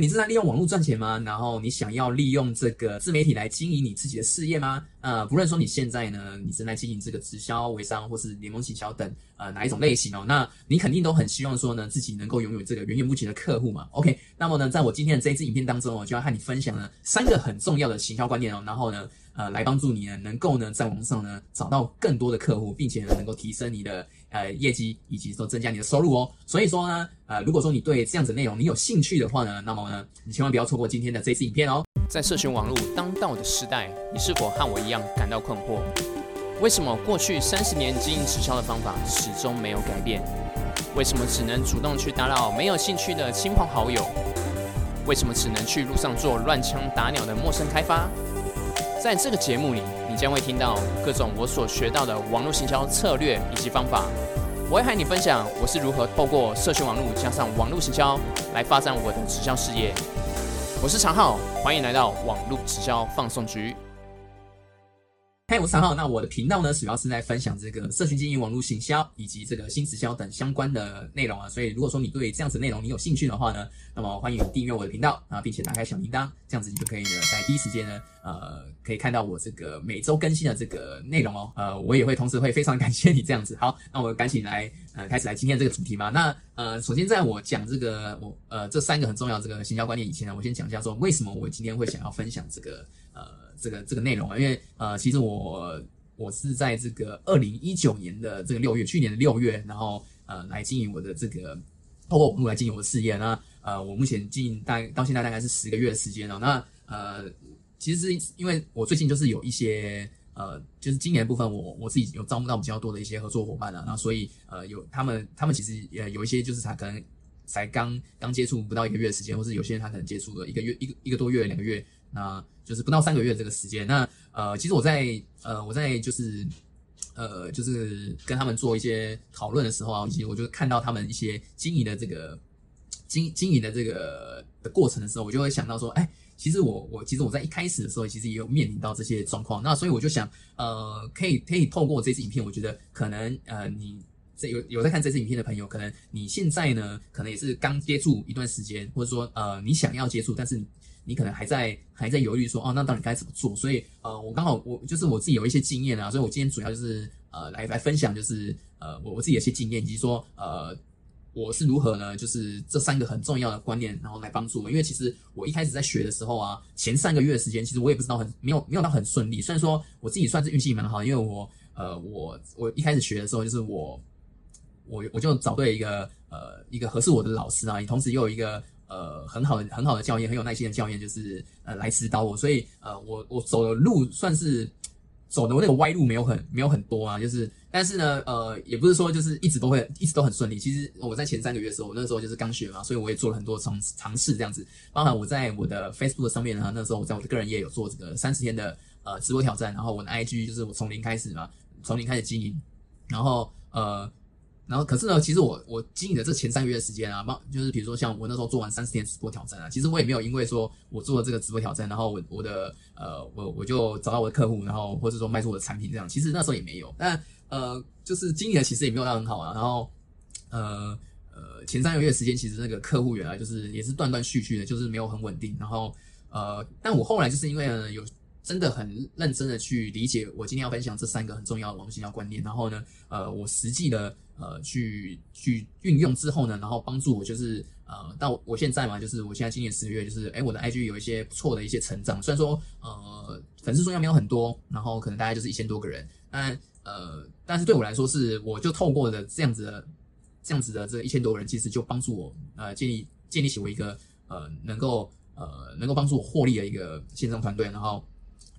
你是在利用网络赚钱吗？然后你想要利用这个自媒体来经营你自己的事业吗？呃，不论说你现在呢，你正在经营这个直销、微商或是联盟行销等呃哪一种类型哦，那你肯定都很希望说呢，自己能够拥有这个源源不绝的客户嘛。OK，那么呢，在我今天的这一支影片当中，我就要和你分享呢三个很重要的行销观念哦，然后呢。呃，来帮助你呢，能够呢，在网上呢找到更多的客户，并且呢，能够提升你的呃业绩，以及说增加你的收入哦。所以说呢，呃，如果说你对这样子内容你有兴趣的话呢，那么呢，你千万不要错过今天的这次影片哦。在社群网络当道的时代，你是否和我一样感到困惑？为什么过去三十年经营直销的方法始终没有改变？为什么只能主动去打扰没有兴趣的亲朋好友？为什么只能去路上做乱枪打鸟的陌生开发？在这个节目里，你将会听到各种我所学到的网络行销策略以及方法。我会和你分享我是如何透过社群网络加上网络行销来发展我的直销事业。我是常浩，欢迎来到网络直销放送局。嗨，我是常浩。那我的频道呢，主要是在分享这个社群经营、网络行销以及这个新直销等相关的内容啊。所以，如果说你对这样子内容你有兴趣的话呢，那么欢迎订阅我的频道啊，并且打开小铃铛，这样子你就可以呢，在第一时间呢，呃，可以看到我这个每周更新的这个内容哦。呃，我也会同时会非常感谢你这样子。好，那我赶紧来呃，开始来今天这个主题吧。那呃，首先在我讲这个我呃这三个很重要这个行销观念以前呢，我先讲一下说为什么我今天会想要分享这个呃。这个这个内容啊，因为呃，其实我我是在这个二零一九年的这个六月，去年的六月，然后呃来经营我的这个透过网络来经营我的事业。那呃，我目前经营大到现在大概是十个月的时间了。那呃，其实是因为我最近就是有一些呃，就是今年部分，我我自己有招募到比较多的一些合作伙伴了。那所以呃，有他们他们其实也有一些就是他可能才刚刚接触不到一个月的时间，或是有些人他可能接触了一个月一个一个多月两个月。那就是不到三个月这个时间。那呃，其实我在呃，我在就是呃，就是跟他们做一些讨论的时候啊，以及我就看到他们一些经营的这个经经营的这个的过程的时候，我就会想到说，哎，其实我我其实我在一开始的时候，其实也有面临到这些状况。那所以我就想，呃，可以可以透过这支影片，我觉得可能呃，你这有有在看这支影片的朋友，可能你现在呢，可能也是刚接触一段时间，或者说呃，你想要接触，但是。你可能还在还在犹豫说哦，那到底该怎么做？所以呃，我刚好我就是我自己有一些经验啊，所以我今天主要就是呃来来分享，就是呃我我自己的一些经验，以及说呃我是如何呢？就是这三个很重要的观念，然后来帮助我。因为其实我一开始在学的时候啊，前三个月的时间，其实我也不知道很没有没有到很顺利。虽然说我自己算是运气蛮好，因为我呃我我一开始学的时候，就是我我我就找对一个呃一个合适我的老师啊，同时又有一个。呃，很好的很好的教练，很有耐心的教练，就是呃来指导我，所以呃我我走的路算是走的那个歪路没有很没有很多啊，就是但是呢呃也不是说就是一直都会一直都很顺利，其实我在前三个月的时候，我那时候就是刚学嘛，所以我也做了很多尝尝试这样子，包含我在我的 Facebook 上面呢，那时候我在我的个人页有做这个三十天的呃直播挑战，然后我的 IG 就是我从零开始嘛，从零开始经营，然后呃。然后，可是呢，其实我我经营的这前三个月的时间啊，包就是比如说像我那时候做完三十天直播挑战啊，其实我也没有因为说我做了这个直播挑战，然后我我的呃我我就找到我的客户，然后或者说卖出我的产品这样，其实那时候也没有。但呃，就是经营的其实也没有到很好啊。然后呃呃前三个月时间，其实那个客户原来就是也是断断续续的，就是没有很稳定。然后呃，但我后来就是因为有。真的很认真的去理解我今天要分享这三个很重要的网络营销观念，然后呢，呃，我实际的呃去去运用之后呢，然后帮助我就是呃到我现在嘛，就是我现在今年十月，就是哎我的 IG 有一些不错的一些成长，虽然说呃粉丝数量没有很多，然后可能大概就是一千多个人，但呃但是对我来说是我就透过的这样子的这样子的这一千多人，其实就帮助我呃建立建立起我一个呃能够呃能够帮助我获利的一个线上团队，然后。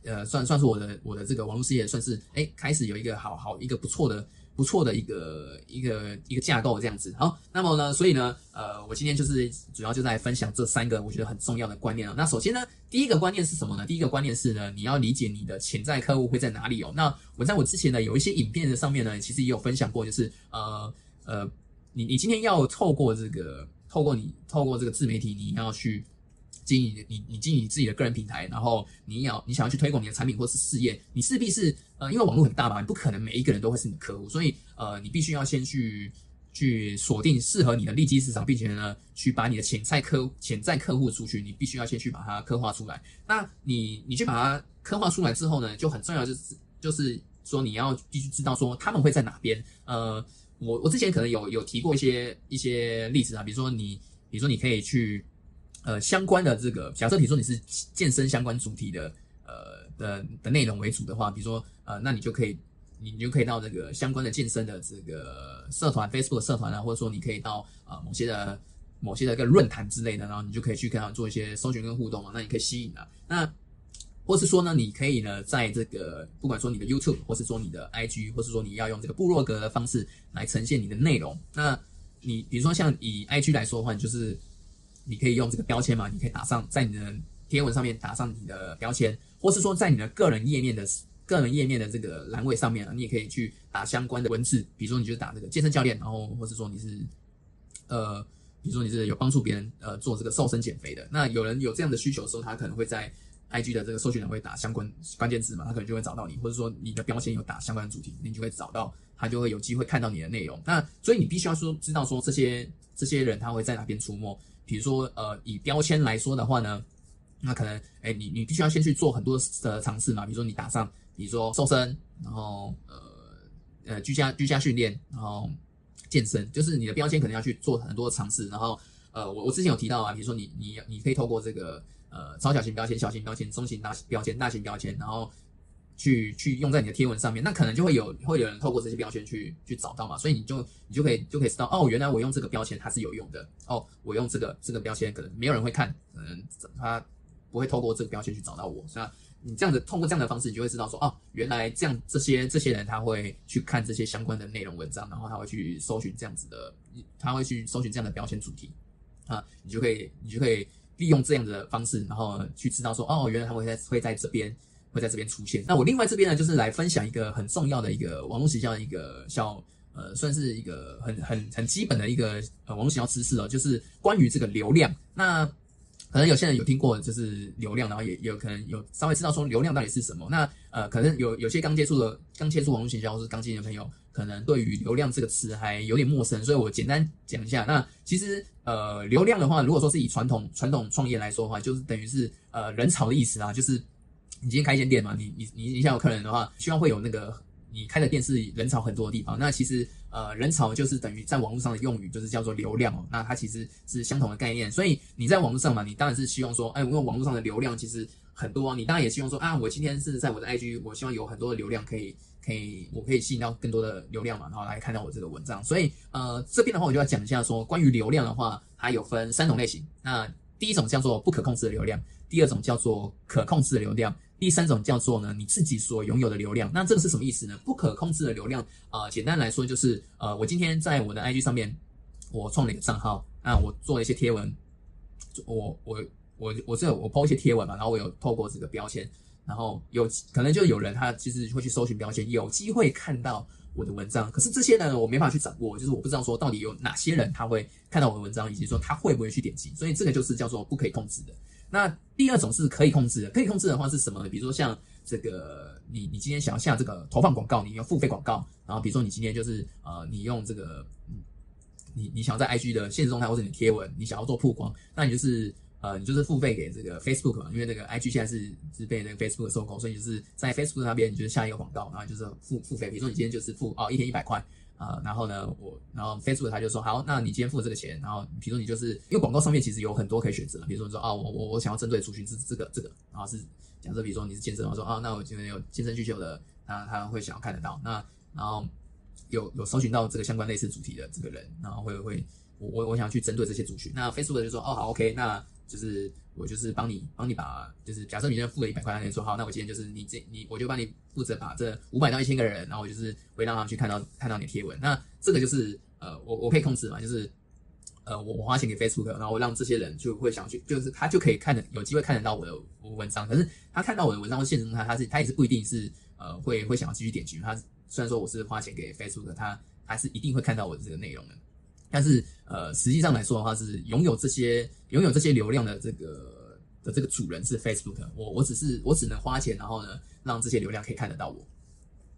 呃，算算是我的我的这个网络事业，算是哎开始有一个好好一个不错的不错的一个一个一个架构这样子。好，那么呢，所以呢，呃，我今天就是主要就在分享这三个我觉得很重要的观念啊。那首先呢，第一个观念是什么呢？第一个观念是呢，你要理解你的潜在客户会在哪里哦。那我在我之前呢有一些影片的上面呢，其实也有分享过，就是呃呃，你你今天要透过这个透过你透过这个自媒体，你要去。经营你你经营自己的个人平台，然后你要你想要去推广你的产品或是事业，你势必是呃，因为网络很大嘛，你不可能每一个人都会是你的客户，所以呃，你必须要先去去锁定适合你的利基市场，并且呢，去把你的潜在客潜在客户出去，你必须要先去把它刻画出来。那你你去把它刻画出来之后呢，就很重要，就是就是说你要必须知道说他们会在哪边。呃，我我之前可能有有提过一些一些例子啊，比如说你比如说你可以去呃相关的这个，假设比如说你是健身相关主题的呃的的内容为主的话，比如说呃，那你就可以。你就可以到这个相关的健身的这个社团，Facebook 社团啊，或者说你可以到呃某些的某些的一个论坛之类的，然后你就可以去跟他做一些搜寻跟互动啊，那你可以吸引啊，那或是说呢，你可以呢在这个不管说你的 YouTube，或是说你的 IG，或是说你要用这个部落格的方式来呈现你的内容，那你比如说像以 IG 来说的话，你就是你可以用这个标签嘛，你可以打上在你的贴文上面打上你的标签，或是说在你的个人页面的。个人页面的这个栏位上面，你也可以去打相关的文字，比如说你就打这个健身教练，然后或者说你是呃，比如说你是有帮助别人呃做这个瘦身减肥的，那有人有这样的需求的时候，他可能会在 IG 的这个搜寻栏会打相关关键字嘛，他可能就会找到你，或者说你的标签有打相关的主题，你就会找到他就会有机会看到你的内容。那所以你必须要说知道说这些这些人他会在哪边出没，比如说呃以标签来说的话呢，那可能哎你你必须要先去做很多的尝试嘛，比如说你打上。比如说瘦身，然后呃呃居家居家训练，然后健身，就是你的标签可能要去做很多尝试。然后呃我我之前有提到啊，比如说你你你可以透过这个呃超小型标签、小型标签、中型大标签、大型标签，然后去去用在你的贴文上面，那可能就会有会有人透过这些标签去去找到嘛。所以你就你就可以就可以知道哦，原来我用这个标签它是有用的哦，我用这个这个标签可能没有人会看，可能他不会透过这个标签去找到我，是吧？你这样子通过这样的方式，你就会知道说，哦，原来这样这些这些人他会去看这些相关的内容文章，然后他会去搜寻这样子的，他会去搜寻这样的标签主题，啊，你就可以你就可以利用这样的方式，然后去知道说，哦，原来他会在会在这边会在这边出现。那我另外这边呢，就是来分享一个很重要的一个网络营销的一个小呃，算是一个很很很基本的一个呃网络营销知识哦，就是关于这个流量。那可能有些人有听过，就是流量，然后也有可能有稍微知道说流量到底是什么。那呃，可能有有些刚接触的、刚接触网络营销或是刚进的朋友，可能对于流量这个词还有点陌生，所以我简单讲一下。那其实呃，流量的话，如果说是以传统传统创业来说的话，就是等于是呃人潮的意思啊，就是你今天开一间店嘛，你你你你想有客人的话，希望会有那个。你开的店是人潮很多的地方，那其实呃人潮就是等于在网络上的用语就是叫做流量哦，那它其实是相同的概念，所以你在网络上嘛，你当然是希望说，哎，因为网络上的流量其实很多啊，你当然也希望说啊，我今天是在我的 IG，我希望有很多的流量可以可以，我可以吸引到更多的流量嘛，然后来看到我这个文章，所以呃这边的话我就要讲一下说，关于流量的话，它有分三种类型，那第一种叫做不可控制的流量，第二种叫做可控制的流量。第三种叫做呢，你自己所拥有的流量。那这个是什么意思呢？不可控制的流量啊，简单来说就是，呃，我今天在我的 IG 上面，我创了一个账号，那我做了一些贴文，我我我我这我 po 一些贴文嘛，然后我有透过这个标签，然后有可能就有人他其实会去搜寻标签，有机会看到我的文章。可是这些呢，我没法去掌握，就是我不知道说到底有哪些人他会看到我的文章，以及说他会不会去点击。所以这个就是叫做不可以控制的。那第二种是可以控制的，可以控制的话是什么？比如说像这个，你你今天想要下这个投放广告，你要付费广告，然后比如说你今天就是呃，你用这个，你你想要在 IG 的现实动态或者你贴文，你想要做曝光，那你就是呃，你就是付费给这个 Facebook 嘛，因为那个 IG 现在是是被那个 Facebook 收购，所以就是在 Facebook 那边你就是下一个广告，然后就是付付费，比如说你今天就是付哦一天一百块。啊，然后呢，我然后 Facebook 他就说好，那你今天付这个钱，然后比如说你就是因为广告上面其实有很多可以选择，比如说你说啊，我我我想要针对族群是这个这个，然后是假设比如说你是健身，我说啊，那我今天有健身需求的，那他会想要看得到，那然后有有搜寻到这个相关类似主题的这个人，然后会会我我我想去针对这些族群，那 Facebook 就说哦好 OK，那就是。我就是帮你，帮你把，就是假设你今天付了一百块，那你说好，那我今天就是你这你，我就帮你负责把这五百到一千个人，然后我就是会让他们去看到看到你的贴文。那这个就是呃，我我可以控制嘛，就是呃，我我花钱给 Facebook，然后让这些人就会想去，就是他就可以看的有机会看得到我的文章。可是他看到我的文章或现实中他他是他也是不一定是呃会会想要继续点击。他虽然说我是花钱给 Facebook，他还是一定会看到我的这个内容的。但是，呃，实际上来说的话，是拥有这些拥有这些流量的这个的这个主人是 Facebook。我我只是我只能花钱，然后呢，让这些流量可以看得到我。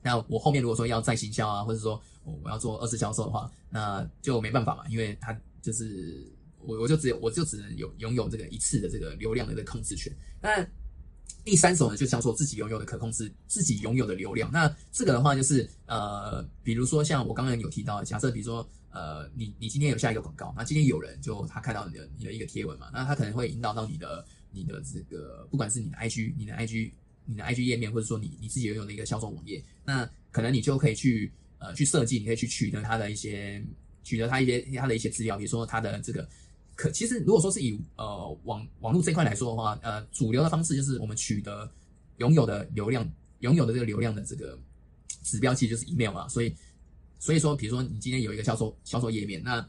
那我后面如果说要再行销啊，或者说我我要做二次销售的话，那就没办法嘛，因为他就是我我就只有我就只能有拥有这个一次的这个流量的这个控制权。那第三种呢，就叫做自己拥有的可控制，自己拥有的流量。那这个的话就是呃，比如说像我刚刚有提到，假设比如说呃，你你今天有下一个广告，那今天有人就他看到你的你的一个贴文嘛，那他可能会引导到你的你的这个不管是你的 IG 你的 IG 你的 IG 页面，或者说你你自己拥有的一个销售网页，那可能你就可以去呃去设计，你可以去取得它的一些取得它一些它的一些资料，比如说它的这个。可其实，如果说是以呃网网络这块来说的话，呃，主流的方式就是我们取得拥有的流量，拥有的这个流量的这个指标，其实就是 email 嘛。所以，所以说，比如说你今天有一个销售销售页面，那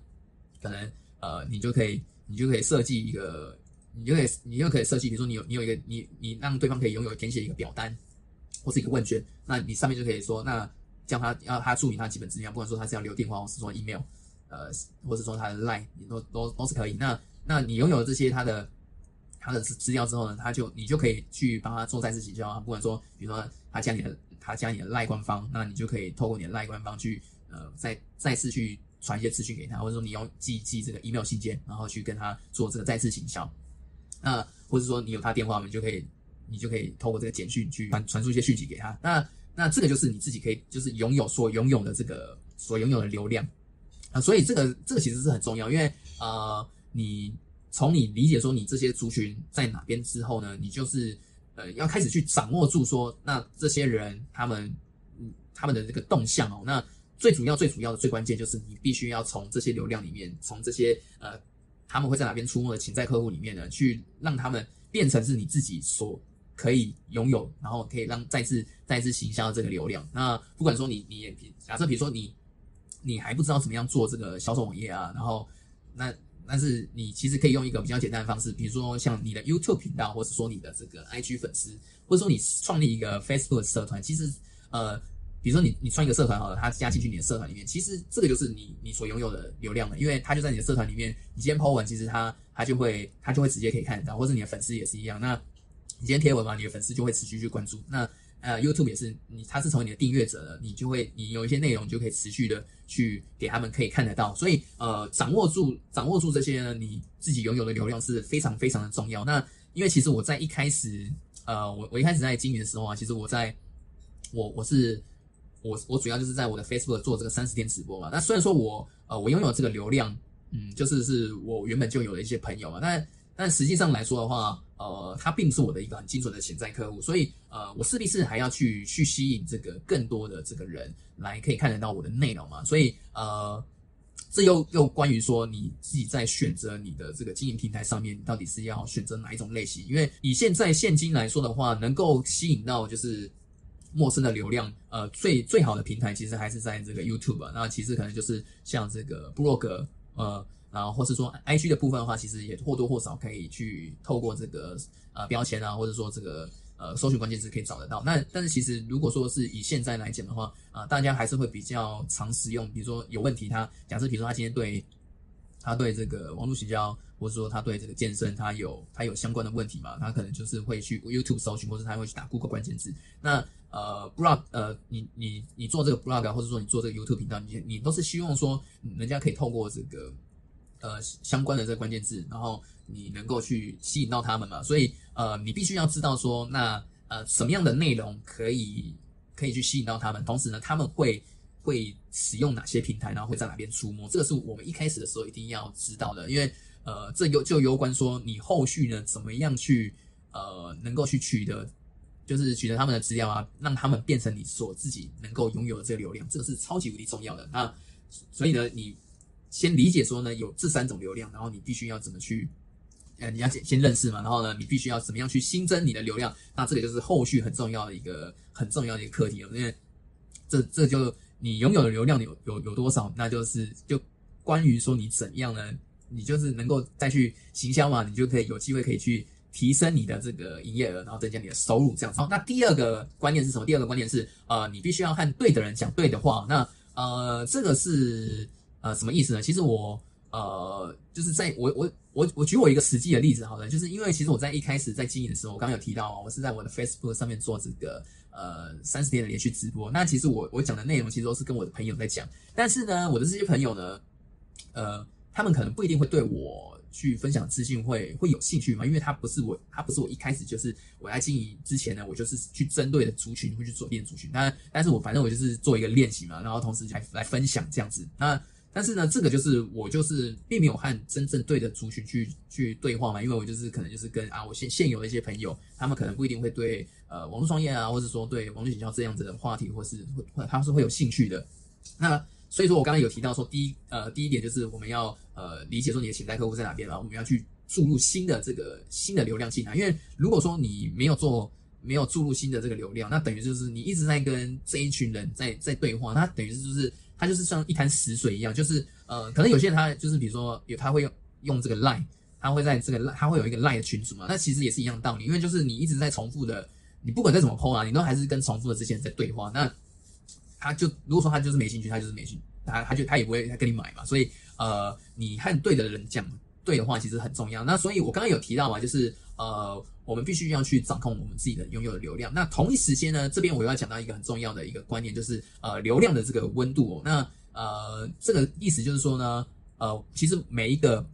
可能呃，你就可以你就可以设计一个，你就可以你就可以设计，比如说你有你有一个你你让对方可以拥有填写一个表单或是一个问卷，那你上面就可以说，那叫他要他注明他基本资料，不管说他是要留电话或是说 email。呃，或是说他的 line 都都都是可以。那那你拥有这些他的他的资料之后呢，他就你就可以去帮他做再次洗销啊。不管说，比如说他加你的他加你的 line 官方，那你就可以透过你的 line 官方去呃再再次去传一些资讯给他，或者说你用寄寄这个 email 信件，然后去跟他做这个再次行销。那或者说你有他电话，我们就可以你就可以透过这个简讯去传传输一些讯息给他。那那这个就是你自己可以就是拥有所拥有的这个所拥有的流量。啊，所以这个这个其实是很重要，因为呃，你从你理解说你这些族群在哪边之后呢，你就是呃要开始去掌握住说，那这些人他们嗯他们的这个动向哦，那最主要最主要的最关键就是你必须要从这些流量里面，从这些呃他们会在哪边出没的潜在客户里面呢，去让他们变成是你自己所可以拥有，然后可以让再次再次行销这个流量。那不管说你你也假设比如说你。你还不知道怎么样做这个销售网页啊？然后，那但是你其实可以用一个比较简单的方式，比如说像你的 YouTube 频道，或者说你的这个 IG 粉丝，或者说你创立一个 Facebook 社团。其实，呃，比如说你你创一个社团好了，他加进去你的社团里面，其实这个就是你你所拥有的流量了，因为他就在你的社团里面。你今天 po 文，其实他他就会他就会直接可以看得到，或者你的粉丝也是一样。那你今天贴文嘛，你的粉丝就会持续去关注。那呃，YouTube 也是你，他是成为你的订阅者了，你就会，你有一些内容就可以持续的去给他们可以看得到，所以呃，掌握住掌握住这些呢，你自己拥有的流量是非常非常的重要。那因为其实我在一开始，呃，我我一开始在经营的时候啊，其实我在我我是我我主要就是在我的 Facebook 做这个三十天直播嘛。那虽然说我呃我拥有这个流量，嗯，就是是我原本就有的一些朋友嘛，但但实际上来说的话，呃，他并不是我的一个很精准的潜在客户，所以呃，我势必是还要去去吸引这个更多的这个人来可以看得到我的内容嘛。所以呃，这又又关于说你自己在选择你的这个经营平台上面，到底是要选择哪一种类型？因为以现在现今来说的话，能够吸引到就是陌生的流量，呃，最最好的平台其实还是在这个 YouTube。那其实可能就是像这个 Blog，，呃。然后，或是说 I G 的部分的话，其实也或多或少可以去透过这个呃标签啊，或者说这个呃搜寻关键词可以找得到。那但是其实如果说是以现在来讲的话，啊，大家还是会比较常使用。比如说有问题，他假设比如说他今天对他对这个网络营销，或者说他对这个健身，他有他有相关的问题嘛，他可能就是会去 YouTube 搜寻，或者他会去打 Google 关键字。那呃 blog 呃你你你做这个 blog，或者说你做这个 YouTube 频道，你你都是希望说人家可以透过这个。呃，相关的这个关键字，然后你能够去吸引到他们嘛？所以呃，你必须要知道说，那呃什么样的内容可以可以去吸引到他们，同时呢，他们会会使用哪些平台，然后会在哪边出没？这个是我们一开始的时候一定要知道的，因为呃，这有就攸关说你后续呢怎么样去呃能够去取得，就是取得他们的资料啊，让他们变成你所自己能够拥有的这个流量，这个是超级无敌重要的。那所以呢，你。先理解说呢，有这三种流量，然后你必须要怎么去，呃，你要先先认识嘛，然后呢，你必须要怎么样去新增你的流量，那这个就是后续很重要的一个很重要的一个课题了，因为这这就你拥有的流量有有有多少，那就是就关于说你怎样呢，你就是能够再去行销嘛，你就可以有机会可以去提升你的这个营业额，然后增加你的收入这样子。好，那第二个观念是什么？第二个观念是，呃，你必须要和对的人讲对的话。那呃，这个是。呃，什么意思呢？其实我呃，就是在我我我我举我一个实际的例子好了，就是因为其实我在一开始在经营的时候，我刚刚有提到，我是在我的 Facebook 上面做这个呃三十天的连续直播。那其实我我讲的内容其实都是跟我的朋友在讲，但是呢，我的这些朋友呢，呃，他们可能不一定会对我去分享资讯会会有兴趣嘛，因为他不是我，他不是我一开始就是我在经营之前呢，我就是去针对的族群会去做练族群。那但是我反正我就是做一个练习嘛，然后同时来来分享这样子。那但是呢，这个就是我就是并没有和真正对的族群去去对话嘛，因为我就是可能就是跟啊我现现有的一些朋友，他们可能不一定会对呃网络创业啊，或者说对网络营销这样子的话题，或是会他是会有兴趣的。那所以说我刚刚有提到说，第一呃第一点就是我们要呃理解说你的潜在客户在哪边，然后我们要去注入新的这个新的流量进来，因为如果说你没有做没有注入新的这个流量，那等于就是你一直在跟这一群人在在对话，那等于是就是。它就是像一潭死水一样，就是呃，可能有些人他就是比如说有他会用用这个 line，他会在这个他会有一个 line 的群组嘛，那其实也是一样道理，因为就是你一直在重复的，你不管再怎么 PO 啊，你都还是跟重复的这些人在对话，那他就如果说他就是没兴趣，他就是没兴趣，他他就他也不会跟你买嘛，所以呃，你和对的人讲对的话其实很重要。那所以我刚刚有提到嘛，就是呃。我们必须要去掌控我们自己的拥有的流量。那同一时间呢，这边我又要讲到一个很重要的一个观念，就是呃流量的这个温度。哦那呃这个意思就是说呢，呃其实每一个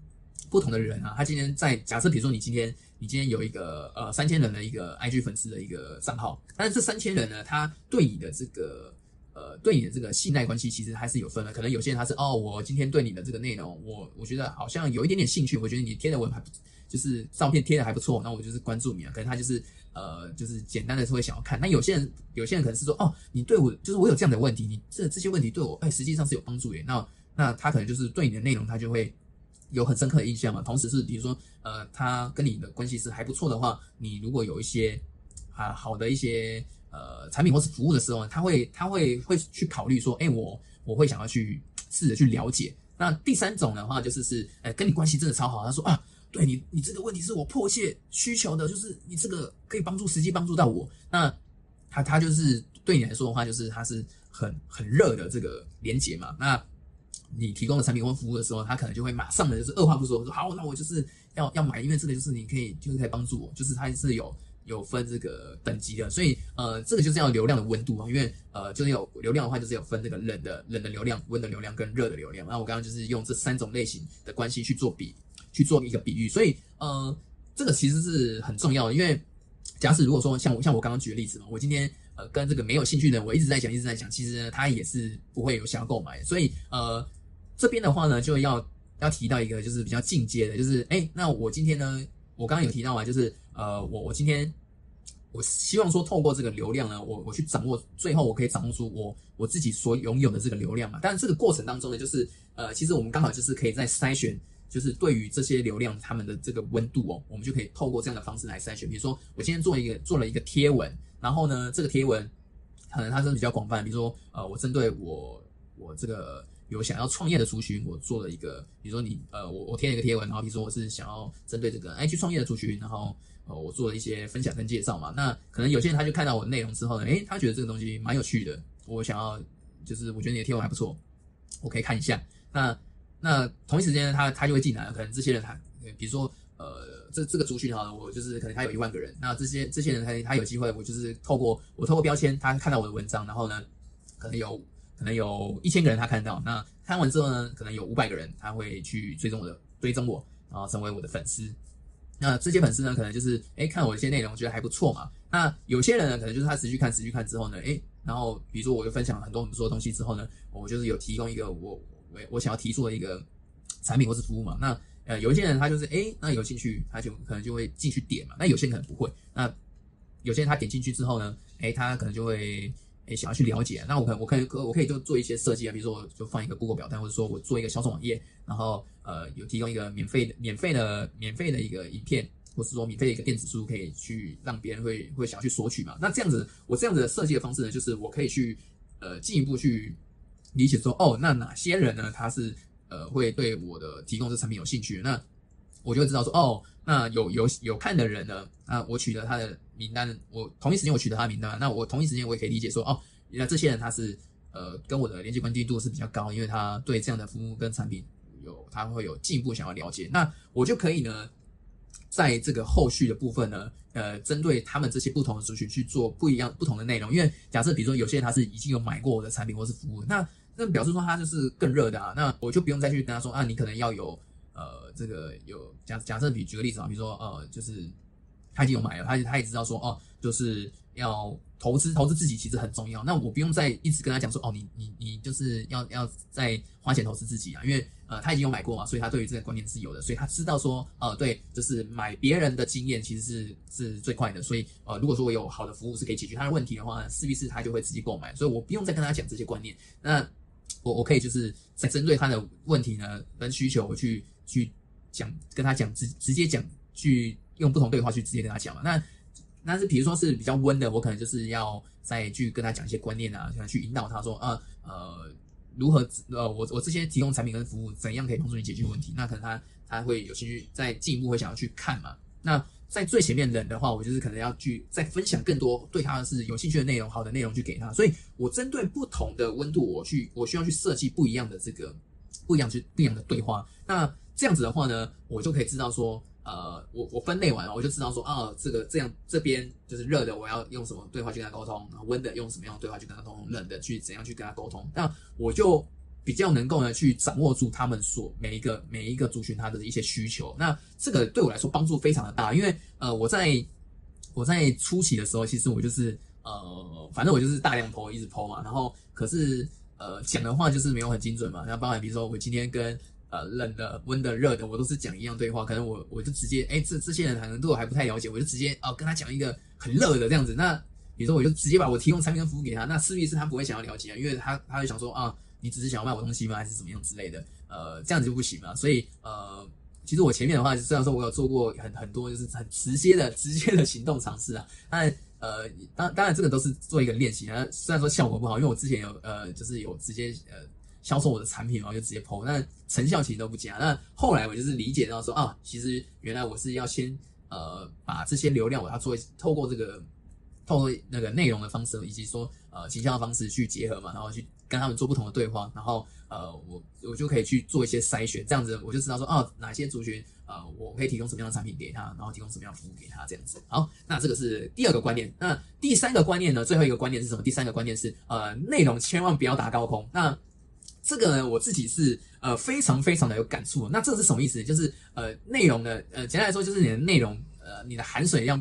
不同的人啊，他今天在假设，比如说你今天你今天有一个呃三千人的一个 IG 粉丝的一个账号，但是这三千人呢，他对你的这个呃对你的这个信赖关系其实还是有分的。可能有些人他是哦，我今天对你的这个内容，我我觉得好像有一点点兴趣，我觉得你贴的文还。就是照片贴的还不错，那我就是关注你啊。可能他就是呃，就是简单的会想要看。那有些人，有些人可能是说，哦，你对我就是我有这样的问题，你这这些问题对我，哎，实际上是有帮助的。那那他可能就是对你的内容，他就会有很深刻的印象嘛。同时是比如说，呃，他跟你的关系是还不错的话，你如果有一些啊好的一些呃产品或是服务的时候呢，他会他会会去考虑说，哎，我我会想要去试着去了解。那第三种的话就是是，哎，跟你关系真的超好，他说啊。对你，你这个问题是我迫切需求的，就是你这个可以帮助，实际帮助到我。那他他就是对你来说的话，就是他是很很热的这个连接嘛。那你提供的产品或服务的时候，他可能就会马上的就是二话不说说好，那我就是要要买，因为这个就是你可以就是可以帮助我，就是他是有有分这个等级的。所以呃，这个就是要流量的温度啊，因为呃就是有流量的话，就是有分这个冷的冷的流量、温的流量跟热的流量。那我刚刚就是用这三种类型的关系去做比。去做一个比喻，所以呃，这个其实是很重要的，因为假使如果说像我像我刚刚举的例子嘛，我今天呃跟这个没有兴趣的人，我一直在讲一直在讲，其实他也是不会有想要购买，所以呃这边的话呢就要要提到一个就是比较进阶的，就是哎那我今天呢我刚刚有提到啊，就是呃我我今天我希望说透过这个流量呢，我我去掌握最后我可以掌握出我我自己所拥有的这个流量嘛，但是这个过程当中呢，就是呃其实我们刚好就是可以在筛选。就是对于这些流量，他们的这个温度哦，我们就可以透过这样的方式来筛选。比如说，我今天做一个做了一个贴文，然后呢，这个贴文可能它是比较广泛。比如说，呃，我针对我我这个有想要创业的族群，我做了一个，比如说你呃，我我贴了一个贴文，然后比如说我是想要针对这个 IG 创业的族群，然后呃，我做了一些分享跟介绍嘛。那可能有些人他就看到我的内容之后呢，诶，他觉得这个东西蛮有趣的，我想要就是我觉得你的贴文还不错，我可以看一下。那那同一时间呢，他他就会进来，可能这些人他，比如说，呃，这这个族群哈，我就是可能他有一万个人，那这些这些人他他有机会，我就是透过我透过标签，他看到我的文章，然后呢，可能有可能有一千个人他看到，那看完之后呢，可能有五百个人他会去追踪我的追踪我，然后成为我的粉丝。那这些粉丝呢，可能就是哎看我一些内容觉得还不错嘛。那有些人呢，可能就是他持续看持续看之后呢，哎，然后比如说我又分享很多很多东西之后呢，我就是有提供一个我。我想要提出的一个产品或是服务嘛，那呃有一些人他就是哎，那有兴趣他就可能就会进去点嘛，那有些人可能不会，那有些人他点进去之后呢，哎他可能就会哎想要去了解，那我可我可以可我可以就做一些设计啊，比如说我就放一个 Google 表单，或者说我做一个销售网页，然后呃有提供一个免费的免费的免费的一个影片，或是说免费的一个电子书，可以去让别人会会想要去索取嘛，那这样子我这样子的设计的方式呢，就是我可以去呃进一步去。理解说哦，那哪些人呢？他是呃会对我的提供这产品有兴趣？那我就会知道说哦，那有有有看的人呢？啊，我取得他的名单，我同一时间我取得他的名单，那我同一时间我也可以理解说哦，原来这些人他是呃跟我的连接关系度是比较高，因为他对这样的服务跟产品有他会有进一步想要了解，那我就可以呢，在这个后续的部分呢，呃，针对他们这些不同的族群去做不一样不同的内容。因为假设比如说有些人他是已经有买过我的产品或是服务，那那表示说他就是更热的啊，那我就不用再去跟他说啊，你可能要有呃这个有假假设比举个例子啊，比如说呃就是他已经有买了，他他也知道说哦，就是要投资投资自己其实很重要，那我不用再一直跟他讲说哦，你你你就是要要再花钱投资自己啊，因为。呃，他已经有买过嘛，所以他对于这个观念是有的，所以他知道说，呃，对，就是买别人的经验其实是是最快的，所以呃，如果说我有好的服务是可以解决他的问题的话，势必是他就会直接购买，所以我不用再跟他讲这些观念，那我我可以就是在针对他的问题呢跟需求我去去讲，跟他讲直直接讲，去用不同对话去直接跟他讲嘛，那那是比如说是比较温的，我可能就是要再去跟他讲一些观念啊，想去引导他说，啊呃。如何呃，我我这些提供产品跟服务怎样可以帮助你解决问题？那可能他他会有兴趣再进一步会想要去看嘛？那在最前面冷的话，我就是可能要去再分享更多对他是有兴趣的内容，好的内容去给他。所以我针对不同的温度，我去我需要去设计不一样的这个不一样去不一样的对话。那这样子的话呢，我就可以知道说。呃，我我分类完了，我就知道说，啊，这个这样这边就是热的，我要用什么对话去跟他沟通；然后温的用什么样的对话去跟他沟通；冷的去怎样去跟他沟通。那我就比较能够呢去掌握住他们所每一个每一个族群他的一些需求。那这个对我来说帮助非常的大，因为呃我在我在初期的时候，其实我就是呃反正我就是大量剖一直剖嘛，然后可是呃讲的话就是没有很精准嘛。那包含比如说我今天跟呃，冷的、温的、热的，我都是讲一样对话。可能我我就直接，哎，这这些人可能对我还不太了解，我就直接哦跟他讲一个很热的这样子。那比如说我就直接把我提供产品跟服务给他，那势必是他不会想要了解啊，因为他他会想说啊，你只是想要卖我东西吗？还是怎么样之类的？呃，这样子就不行嘛。所以呃，其实我前面的话，虽然说我有做过很很多就是很直接的、直接的行动尝试啊，但呃，当当然这个都是做一个练习啊。虽然说效果不好，因为我之前有呃，就是有直接呃。销售我的产品然后就直接抛，那成效其实都不佳。那后来我就是理解到说啊，其实原来我是要先呃把这些流量我要做透过这个透过那个内容的方式，以及说呃形象的方式去结合嘛，然后去跟他们做不同的对话，然后呃我我就可以去做一些筛选，这样子我就知道说啊哪些族群呃我可以提供什么样的产品给他，然后提供什么样的服务给他这样子。好，那这个是第二个观念。那第三个观念呢？最后一个观念是什么？第三个观念是呃内容千万不要打高空。那这个呢，我自己是呃非常非常的有感触。那这是什么意思？就是呃内容的，呃简单来说就是你的内容，呃你的含水量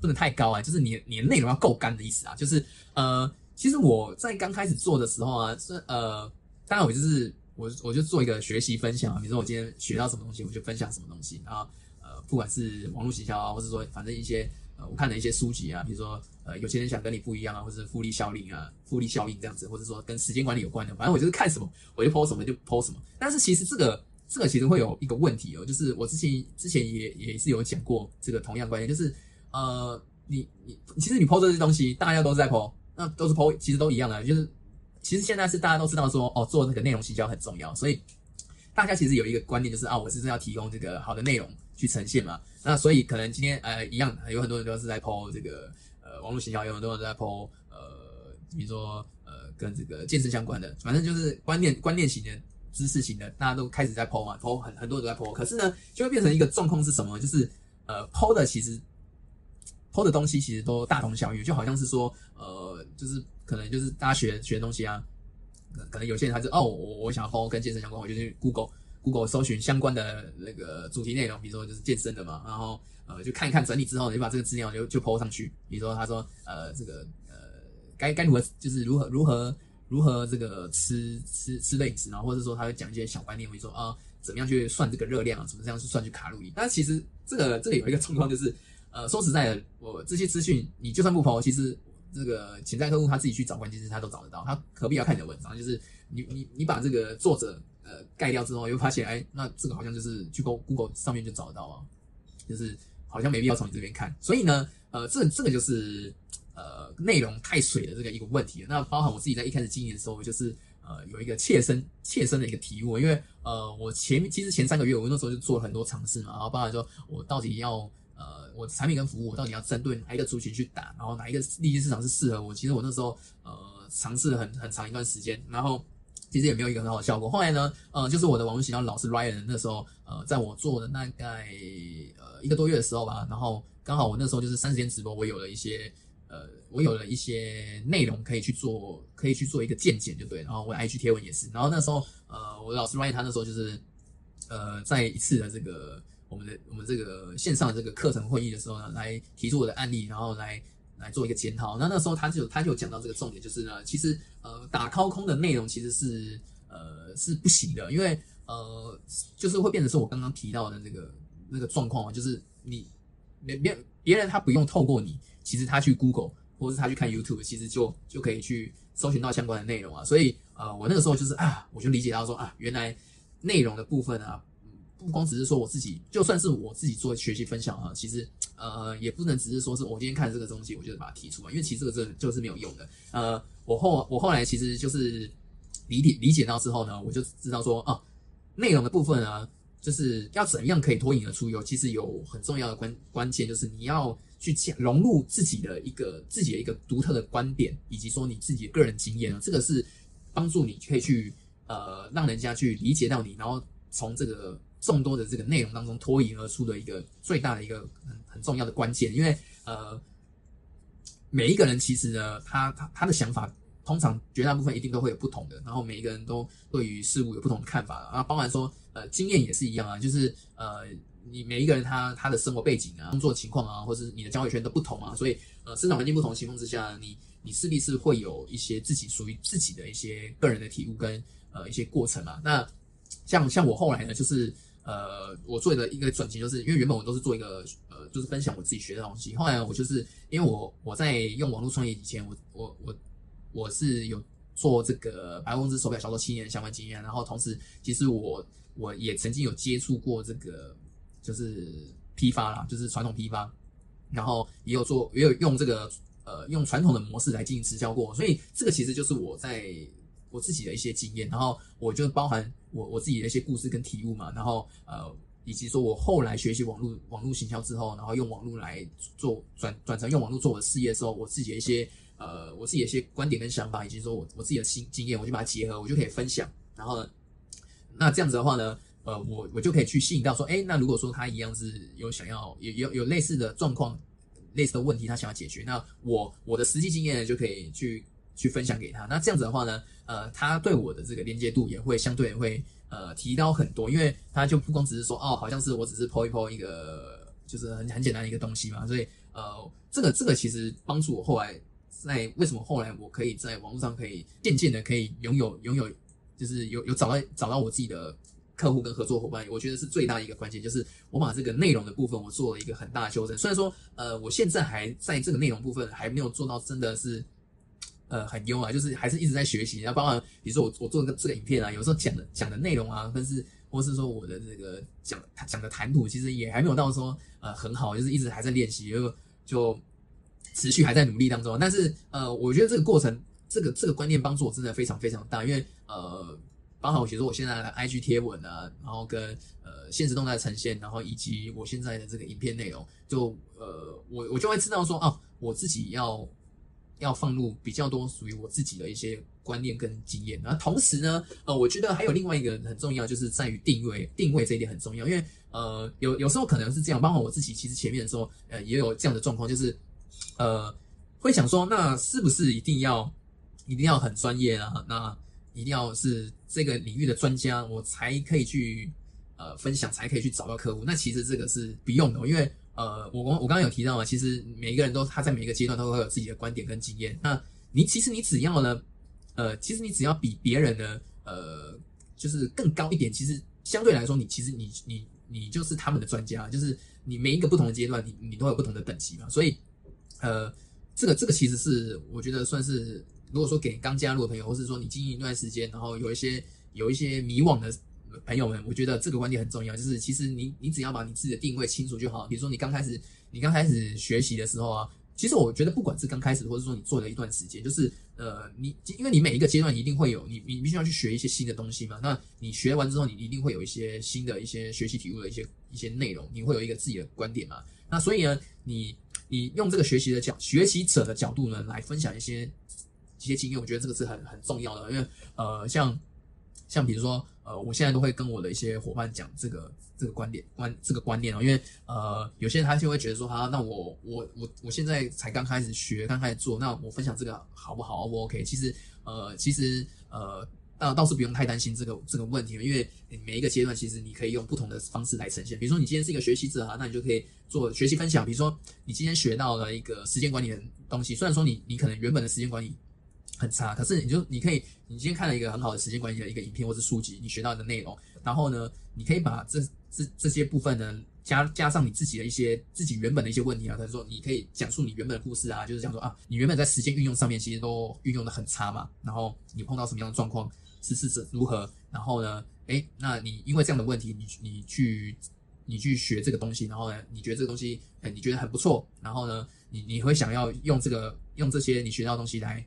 不能太高啊，就是你你的内容要够干的意思啊。就是呃其实我在刚开始做的时候啊，是呃当然我就是我我就做一个学习分享啊，比如说我今天学到什么东西，我就分享什么东西。然后呃不管是网络营销啊，或者说反正一些。呃，我看的一些书籍啊，比如说，呃，有些人想跟你不一样啊，或者是复利效应啊，复利效应这样子，或者说跟时间管理有关的，反正我就是看什么我就抛什么就抛什么。但是其实这个这个其实会有一个问题哦，就是我之前之前也也是有讲过这个同样观念，就是呃，你你其实你抛这些东西，大家都是在抛那都是抛其实都一样的，就是其实现在是大家都知道说，哦，做那个内容营销很重要，所以大家其实有一个观念就是啊，我是要提供这个好的内容。去呈现嘛，那所以可能今天呃一样，有很多人都是在抛这个网络营销，有很多人都在抛呃，比如说呃跟这个健身相关的，反正就是观念观念型的知识型的，大家都开始在抛嘛，抛很很多人都在抛，可是呢就会变成一个状况是什么？就是呃抛的其实抛的东西其实都大同小异，就好像是说呃就是可能就是大家学学的东西啊，可能有些人他是哦我我想要抛跟健身相关，我就去 Google。Google 搜寻相关的那个主题内容，比如说就是健身的嘛，然后呃就看一看整理之后，你就把这个资料就就 PO 上去。比如说他说呃这个呃该该如何就是如何如何如何这个吃吃吃类饮食，然后或者说他会讲一些小观念，比如说啊怎么样去算这个热量啊，怎么这样去算去卡路里。但其实这个这里有一个状况就是呃说实在的，我这些资讯你就算不 PO，其实这个潜在客户他自己去找关键词他都找得到，他何必要看你的文章？就是你你你把这个作者。呃，盖掉之后又发现，哎，那这个好像就是去 Google 上面就找得到啊，就是好像没必要从你这边看。所以呢，呃，这这个就是呃内容太水的这个一个问题。那包含我自己在一开始经营的时候，就是呃有一个切身切身的一个体悟，因为呃我前其实前三个月我那时候就做了很多尝试嘛，然后包含说我到底要呃我产品跟服务我到底要针对哪一个族群去打，然后哪一个利基市场是适合我。其实我那时候呃尝试了很很长一段时间，然后。其实也没有一个很好的效果。后来呢，呃，就是我的网络营销老师 Ryan 那时候，呃，在我做的大概呃一个多月的时候吧，然后刚好我那时候就是三十天直播，我有了一些呃，我有了一些内容可以去做，可以去做一个见解，就对。然后我 IG 贴文也是，然后那时候呃，我老师 Ryan 他那时候就是呃，在一次的这个我们的我们这个线上的这个课程会议的时候呢，来提出我的案例，然后来。来做一个检讨，那那时候他就他就讲到这个重点，就是呢，其实呃打掏空的内容其实是呃是不行的，因为呃就是会变成是我刚刚提到的那个那个状况啊，就是你别别别人他不用透过你，其实他去 Google 或是他去看 YouTube，其实就就可以去搜寻到相关的内容啊，所以呃我那个时候就是啊，我就理解到说啊，原来内容的部分啊。不光只是说我自己，就算是我自己做学习分享啊，其实呃也不能只是说是我今天看这个东西，我就把它提出来，因为其实这个真就是没有用的。呃，我后我后来其实就是理解理解到之后呢，我就知道说啊，内容的部分呢，就是要怎样可以脱颖而出，有其实有很重要的关关键，就是你要去融入自己的一个自己的一个独特的观点，以及说你自己的个人经验啊，这个是帮助你可以去呃让人家去理解到你，然后从这个。众多的这个内容当中脱颖而出的一个最大的一个很重要的关键，因为呃，每一个人其实呢，他他他的想法通常绝大部分一定都会有不同的，然后每一个人都对于事物有不同的看法啊，包含说呃经验也是一样啊，就是呃你每一个人他他的生活背景啊、工作情况啊，或是你的交友圈都不同啊，所以呃生长环境不同的情况之下，你你势必是会有一些自己属于自己的一些个人的体悟跟呃一些过程嘛。那像像我后来呢，就是。呃，我做的一个转型，就是因为原本我都是做一个呃，就是分享我自己学的东西。后来我就是因为我我在用网络创业以前，我我我我是有做这个百货公司手表销售七年相关经验。然后同时，其实我我也曾经有接触过这个就是批发啦，就是传统批发，然后也有做也有用这个呃用传统的模式来进行直销过。所以这个其实就是我在。我自己的一些经验，然后我就包含我我自己的一些故事跟体悟嘛，然后呃，以及说我后来学习网络网络行销之后，然后用网络来做转转成用网络做我的事业的时候，我自己的一些呃我自己的一些观点跟想法，以及说我我自己的经经验，我就把它结合，我就可以分享。然后那这样子的话呢，呃，我我就可以去吸引到说，哎，那如果说他一样是有想要有有有类似的状况、类似的问题，他想要解决，那我我的实际经验呢，就可以去去分享给他。那这样子的话呢？呃，他对我的这个连接度也会相对会呃提高很多，因为他就不光只是说哦，好像是我只是抛一抛一个就是很很简单的一个东西嘛，所以呃，这个这个其实帮助我后来在为什么后来我可以在网络上可以渐渐的可以拥有拥有就是有有找到找到我自己的客户跟合作伙伴，我觉得是最大的一个关键，就是我把这个内容的部分我做了一个很大的修正。虽然说呃，我现在还在这个内容部分还没有做到真的是。呃，很优啊，就是还是一直在学习。然后包括比如说我我做个这个影片啊，有时候讲的讲的内容啊，但是或是说我的这个讲讲的谈吐，其实也还没有到说呃很好，就是一直还在练习，就就持续还在努力当中。但是呃，我觉得这个过程，这个这个观念帮助我真的非常非常大，因为呃，包括我比如说我现在的 IG 贴文啊，然后跟呃现实动态呈现，然后以及我现在的这个影片内容，就呃我我就会知道说哦，我自己要。要放入比较多属于我自己的一些观念跟经验，然后同时呢，呃，我觉得还有另外一个很重要，就是在于定位，定位这一点很重要，因为呃，有有时候可能是这样，包括我自己，其实前面的时候，呃，也有这样的状况，就是呃，会想说，那是不是一定要一定要很专业啊？那一定要是这个领域的专家，我才可以去呃分享，才可以去找到客户？那其实这个是不用的，因为。呃，我我我刚刚有提到嘛，其实每一个人都他在每一个阶段都会有自己的观点跟经验。那你其实你只要呢，呃，其实你只要比别人呢，呃，就是更高一点，其实相对来说，你其实你你你就是他们的专家，就是你每一个不同的阶段，你你都有不同的等级嘛。所以，呃，这个这个其实是我觉得算是，如果说给刚加入的朋友，或是说你经营一段时间，然后有一些有一些迷惘的。朋友们，我觉得这个观点很重要，就是其实你你只要把你自己的定位清楚就好。比如说你刚开始你刚开始学习的时候啊，其实我觉得不管是刚开始，或者说你做了一段时间，就是呃你因为你每一个阶段一定会有你你必须要去学一些新的东西嘛。那你学完之后，你一定会有一些新的一些学习体悟的一些一些内容，你会有一个自己的观点嘛。那所以呢，你你用这个学习的角学习者的角度呢来分享一些一些经验，我觉得这个是很很重要的，因为呃像。像比如说，呃，我现在都会跟我的一些伙伴讲这个这个观点观这个观念哦，因为呃，有些人他就会觉得说，啊，那我我我我现在才刚开始学，刚开始做，那我分享这个好不好？O？不 OK？其实，呃，其实呃。倒倒是不用太担心这个这个问题，因为每一个阶段其实你可以用不同的方式来呈现。比如说你今天是一个学习者哈，那你就可以做学习分享。比如说你今天学到了一个时间管理的东西，虽然说你你可能原本的时间管理很差，可是你就你可以你今天看了一个很好的时间管理的一个影片或是书籍，你学到的内容，然后呢，你可以把这这这些部分呢加加上你自己的一些自己原本的一些问题啊，他说你可以讲述你原本的故事啊，就是讲说啊，你原本在时间运用上面其实都运用的很差嘛，然后你碰到什么样的状况？是是是如何？然后呢？哎，那你因为这样的问题，你你去你去学这个东西，然后呢，你觉得这个东西，哎，你觉得很不错，然后呢，你你会想要用这个用这些你学到的东西来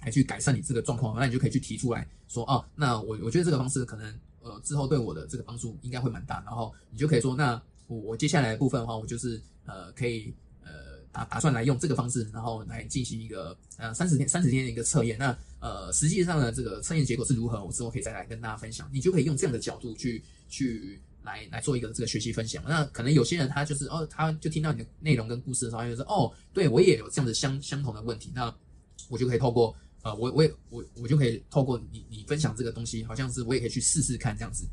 来去改善你这个状况，那你就可以去提出来说，哦，那我我觉得这个方式可能呃之后对我的这个帮助应该会蛮大，然后你就可以说，那我我接下来的部分的话，我就是呃可以呃。打打算来用这个方式，然后来进行一个呃三十天三十天的一个测验。那呃实际上呢，这个测验结果是如何，我之后可以再来跟大家分享。你就可以用这样的角度去去来来做一个这个学习分享。那可能有些人他就是哦，他就听到你的内容跟故事的时候，他就说哦，对我也有这样子相相同的问题。那我就可以透过啊我我也我我就可以透过你你分享这个东西，好像是我也可以去试试看这样子。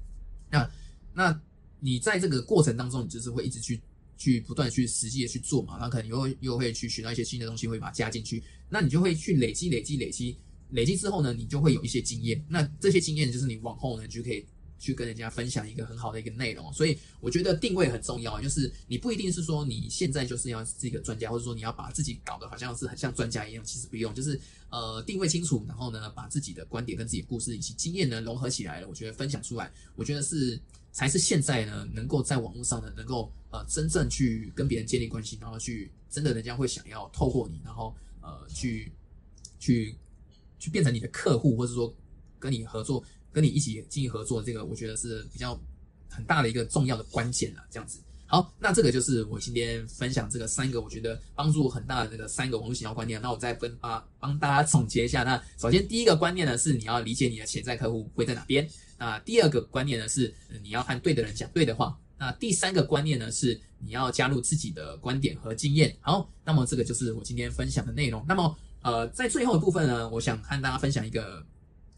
那那你在这个过程当中，你就是会一直去。去不断去实际的去做嘛，然后可能又又会去学到一些新的东西，会把它加进去，那你就会去累积、累积、累积、累积之后呢，你就会有一些经验。那这些经验就是你往后呢就可以去跟人家分享一个很好的一个内容。所以我觉得定位很重要，就是你不一定是说你现在就是要是一个专家，或者说你要把自己搞得好像是很像专家一样，其实不用，就是呃定位清楚，然后呢把自己的观点跟自己的故事以及经验呢融合起来了，我觉得分享出来，我觉得是。才是现在呢，能够在网络上呢，能够呃真正去跟别人建立关系，然后去真的人家会想要透过你，然后呃去去去变成你的客户，或者说跟你合作，跟你一起进行合作，这个我觉得是比较很大的一个重要的关键了。这样子，好，那这个就是我今天分享这个三个我觉得帮助很大的这个三个网络营销观念。那我再分啊帮大家总结一下。那首先第一个观念呢是你要理解你的潜在客户会在哪边。那第二个观念呢是你要和对的人讲对的话。那第三个观念呢是你要加入自己的观点和经验。好，那么这个就是我今天分享的内容。那么呃，在最后的部分呢，我想和大家分享一个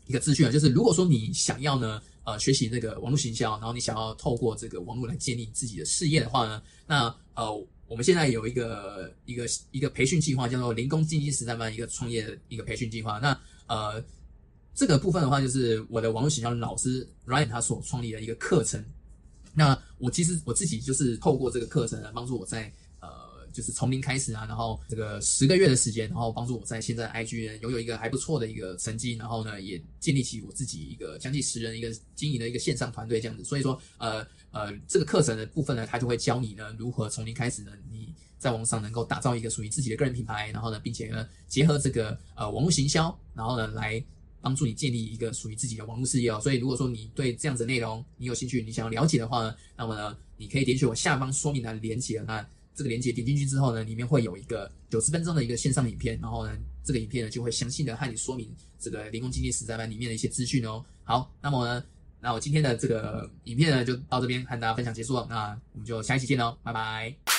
一个资讯啊，就是如果说你想要呢呃学习这个网络行销，然后你想要透过这个网络来建立自己的事业的话呢，那呃我们现在有一个一个一个培训计划，叫做零工经济实战班一个创业的一个培训计划。那呃。这个部分的话，就是我的网络营销老师 Ryan 他所创立的一个课程。那我其实我自己就是透过这个课程来帮助我在，就是从零开始啊，然后这个十个月的时间，然后帮助我在现在 IG 拥有一个还不错的一个成绩，然后呢，也建立起我自己一个将近十人一个经营的一个线上团队这样子。所以说，呃呃，这个课程的部分呢，他就会教你呢如何从零开始呢，你在网上能够打造一个属于自己的个人品牌，然后呢，并且呢结合这个呃网络行销，然后呢来。帮助你建立一个属于自己的网络事业哦，所以如果说你对这样子内容你有兴趣，你想要了解的话呢，那么呢，你可以点选我下方说明的连接，那这个链接点进去之后呢，里面会有一个九十分钟的一个线上影片，然后呢，这个影片呢就会详细的和你说明这个零工经济实战班里面的一些资讯哦。好，那么呢，那我今天的这个影片呢就到这边和大家分享结束了，那我们就下一期见喽，拜拜。